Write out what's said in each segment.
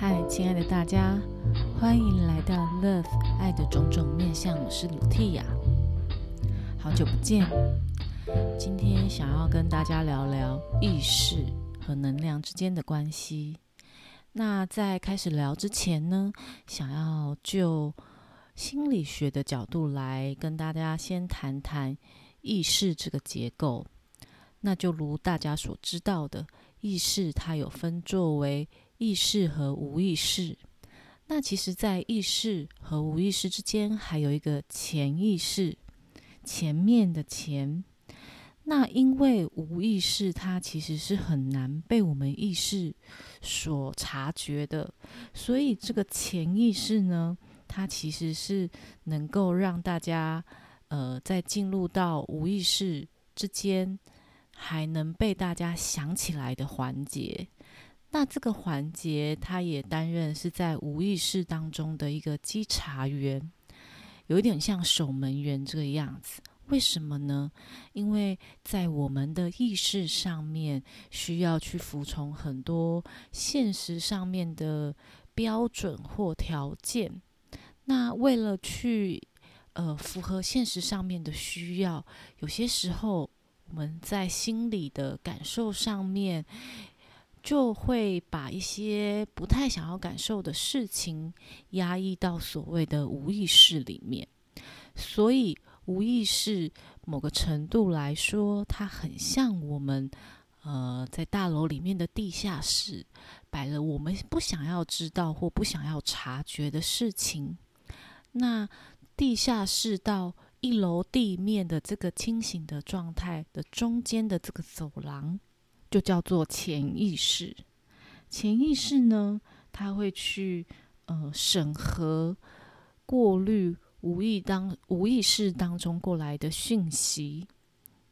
嗨，亲爱的大家，欢迎来到 Love 爱的种种面向。我是鲁蒂亚，好久不见。今天想要跟大家聊聊意识和能量之间的关系。那在开始聊之前呢，想要就心理学的角度来跟大家先谈谈意识这个结构。那就如大家所知道的，意识它有分作为意识和无意识。那其实，在意识和无意识之间，还有一个潜意识，前面的前。那因为无意识它其实是很难被我们意识所察觉的，所以这个潜意识呢，它其实是能够让大家呃在进入到无意识之间。还能被大家想起来的环节，那这个环节，他也担任是在无意识当中的一个稽查员，有点像守门员这个样子。为什么呢？因为在我们的意识上面，需要去服从很多现实上面的标准或条件。那为了去呃符合现实上面的需要，有些时候。我们在心理的感受上面，就会把一些不太想要感受的事情压抑到所谓的无意识里面。所以，无意识某个程度来说，它很像我们呃在大楼里面的地下室，摆了我们不想要知道或不想要察觉的事情。那地下室到一楼地面的这个清醒的状态的中间的这个走廊，就叫做潜意识。潜意识呢，它会去呃审核、过滤无意当无意识当中过来的讯息。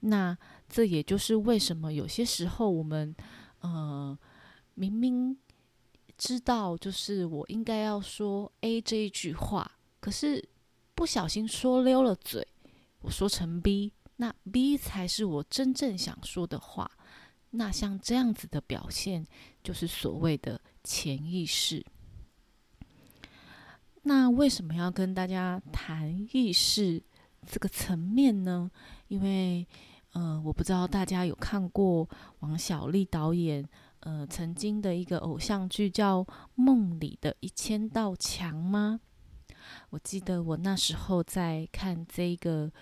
那这也就是为什么有些时候我们呃明明知道就是我应该要说 A 这一句话，可是。不小心说溜了嘴，我说成 B，那 B 才是我真正想说的话。那像这样子的表现，就是所谓的潜意识。那为什么要跟大家谈意识这个层面呢？因为，呃，我不知道大家有看过王小利导演呃曾经的一个偶像剧叫《梦里的一千道墙》吗？我记得我那时候在看这个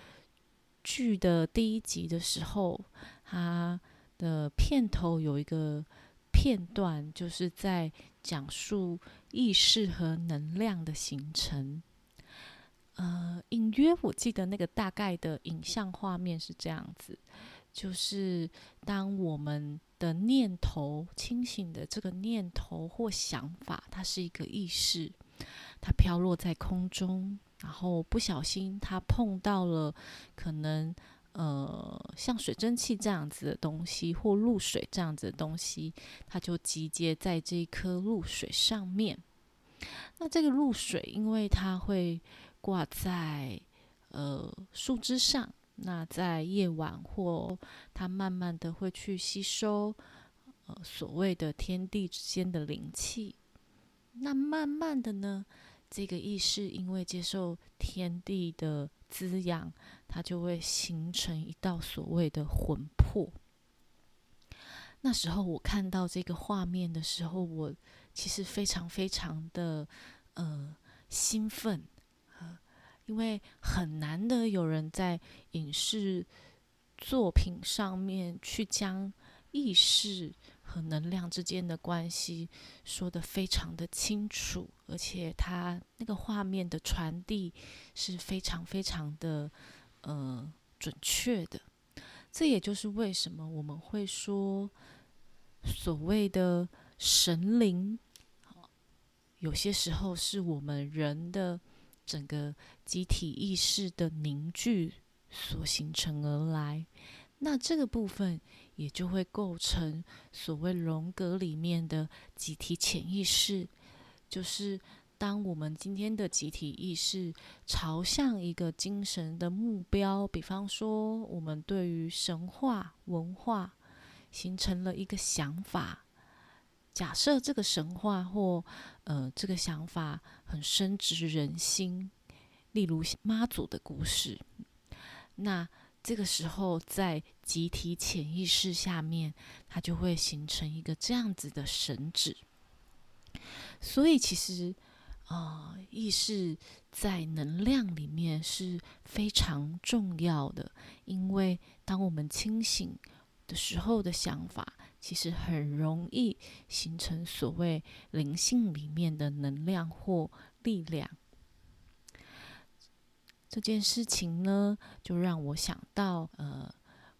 剧的第一集的时候，他的片头有一个片段，就是在讲述意识和能量的形成。呃，隐约我记得那个大概的影像画面是这样子，就是当我们的念头清醒的这个念头或想法，它是一个意识。它飘落在空中，然后不小心它碰到了可能呃像水蒸气这样子的东西，或露水这样子的东西，它就集结在这一颗露水上面。那这个露水，因为它会挂在呃树枝上，那在夜晚或它慢慢的会去吸收呃所谓的天地之间的灵气。那慢慢的呢，这个意识因为接受天地的滋养，它就会形成一道所谓的魂魄。那时候我看到这个画面的时候，我其实非常非常的呃兴奋因为很难得有人在影视作品上面去将意识。和能量之间的关系说的非常的清楚，而且它那个画面的传递是非常非常的呃准确的。这也就是为什么我们会说所谓的神灵，有些时候是我们人的整个集体意识的凝聚所形成而来。那这个部分。也就会构成所谓荣格里面的集体潜意识，就是当我们今天的集体意识朝向一个精神的目标，比方说我们对于神话文化形成了一个想法，假设这个神话或呃这个想法很深植人心，例如妈祖的故事，那这个时候在集体潜意识下面，它就会形成一个这样子的神旨。所以其实啊，意识在能量里面是非常重要的，因为当我们清醒的时候的想法。其实很容易形成所谓灵性里面的能量或力量。这件事情呢，就让我想到，呃，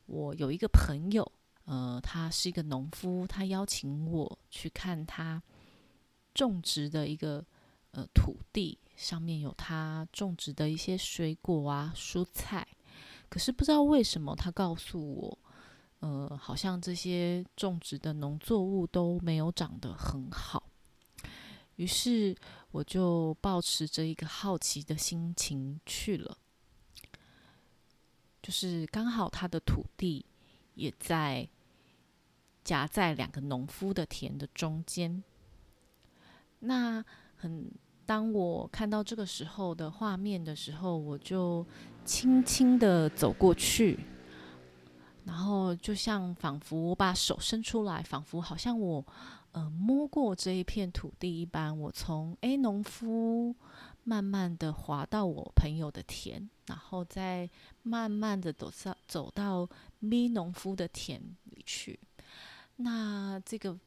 我有一个朋友，呃，他是一个农夫，他邀请我去看他种植的一个呃土地，上面有他种植的一些水果啊、蔬菜。可是不知道为什么，他告诉我。呃，好像这些种植的农作物都没有长得很好，于是我就抱持着一个好奇的心情去了。就是刚好他的土地也在夹在两个农夫的田的中间。那很，当我看到这个时候的画面的时候，我就轻轻的走过去。然后就像仿佛我把手伸出来，仿佛好像我呃摸过这一片土地一般。我从 A 农夫慢慢的滑到我朋友的田，然后再慢慢的走上走到 B 农夫的田里去。那这个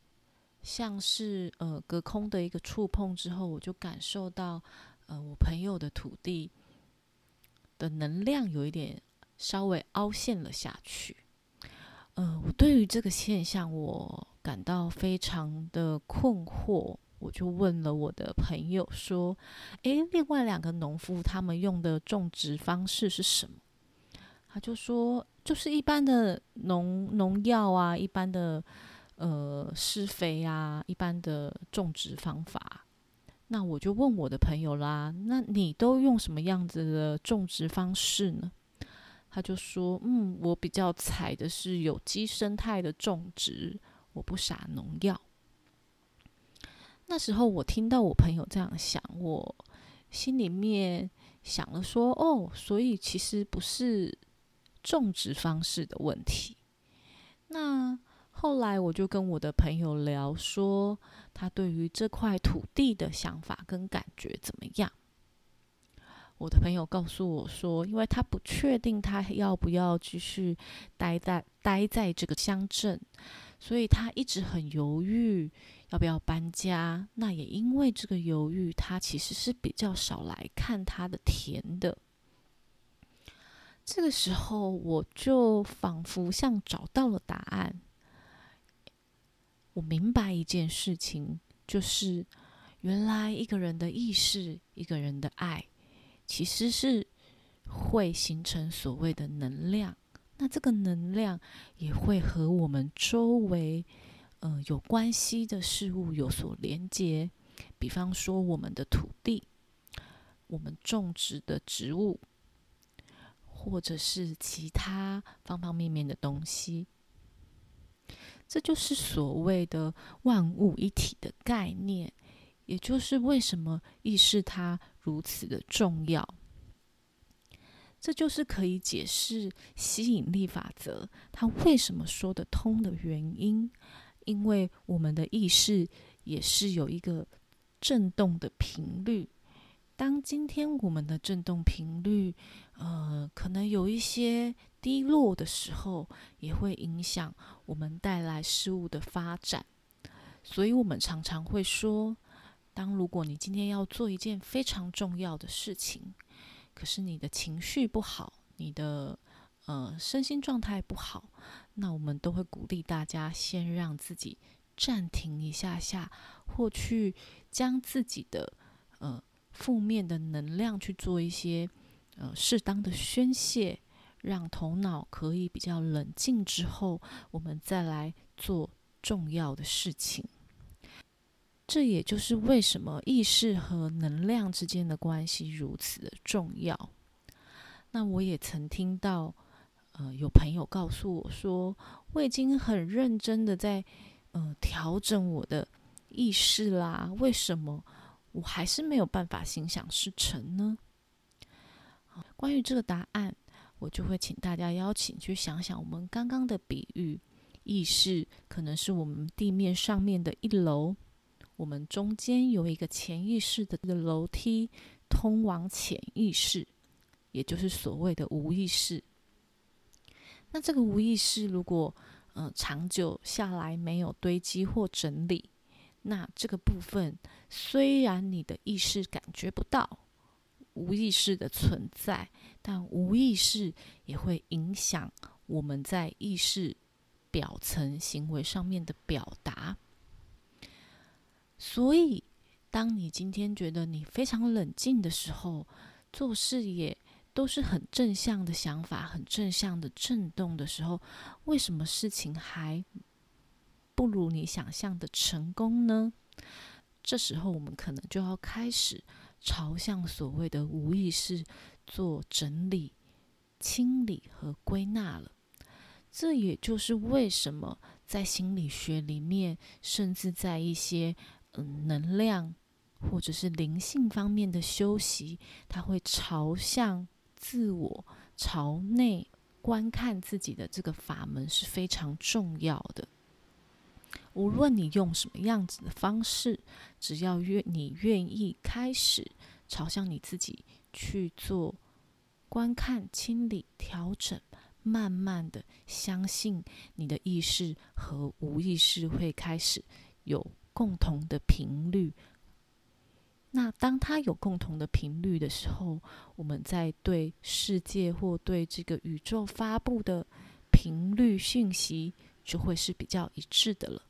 像是呃隔空的一个触碰之后，我就感受到呃我朋友的土地的能量有一点稍微凹陷了下去。呃，我对于这个现象，我感到非常的困惑。我就问了我的朋友说：“诶，另外两个农夫他们用的种植方式是什么？”他就说：“就是一般的农农药啊，一般的呃施肥啊，一般的种植方法。”那我就问我的朋友啦：“那你都用什么样子的种植方式呢？”他就说：“嗯，我比较采的是有机生态的种植，我不撒农药。”那时候我听到我朋友这样想，我心里面想了说：“哦，所以其实不是种植方式的问题。”那后来我就跟我的朋友聊说，他对于这块土地的想法跟感觉怎么样？我的朋友告诉我说，因为他不确定他要不要继续待在待在这个乡镇，所以他一直很犹豫要不要搬家。那也因为这个犹豫，他其实是比较少来看他的田的。这个时候，我就仿佛像找到了答案。我明白一件事情，就是原来一个人的意识，一个人的爱。其实是会形成所谓的能量，那这个能量也会和我们周围呃有关系的事物有所连接，比方说我们的土地，我们种植的植物，或者是其他方方面面的东西，这就是所谓的万物一体的概念。也就是为什么意识它如此的重要，这就是可以解释吸引力法则它为什么说得通的原因。因为我们的意识也是有一个振动的频率，当今天我们的振动频率呃可能有一些低落的时候，也会影响我们带来事物的发展。所以我们常常会说。当如果你今天要做一件非常重要的事情，可是你的情绪不好，你的呃身心状态不好，那我们都会鼓励大家先让自己暂停一下下，或去将自己的呃负面的能量去做一些呃适当的宣泄，让头脑可以比较冷静之后，我们再来做重要的事情。这也就是为什么意识和能量之间的关系如此的重要。那我也曾听到，呃，有朋友告诉我说，我已经很认真的在，呃，调整我的意识啦，为什么我还是没有办法心想事成呢？关于这个答案，我就会请大家邀请去想想我们刚刚的比喻，意识可能是我们地面上面的一楼，我们中间有一个潜意识的这个楼梯通往潜意识，也就是所谓的无意识。那这个无意识如果呃长久下来没有堆积或整理，那这个部分虽然你的意识感觉不到。无意识的存在，但无意识也会影响我们在意识表层行为上面的表达。所以，当你今天觉得你非常冷静的时候，做事也都是很正向的想法，很正向的震动的时候，为什么事情还不如你想象的成功呢？这时候，我们可能就要开始。朝向所谓的无意识做整理、清理和归纳了。这也就是为什么在心理学里面，甚至在一些嗯能量或者是灵性方面的修习，它会朝向自我、朝内观看自己的这个法门是非常重要的。无论你用什么样子的方式，只要愿你愿意开始朝向你自己去做观看、清理、调整，慢慢的相信你的意识和无意识会开始有共同的频率。那当它有共同的频率的时候，我们在对世界或对这个宇宙发布的频率讯息就会是比较一致的了。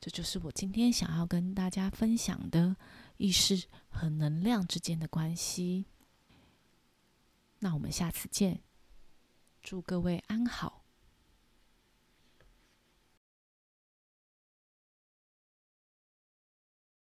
这就是我今天想要跟大家分享的意识和能量之间的关系。那我们下次见，祝各位安好。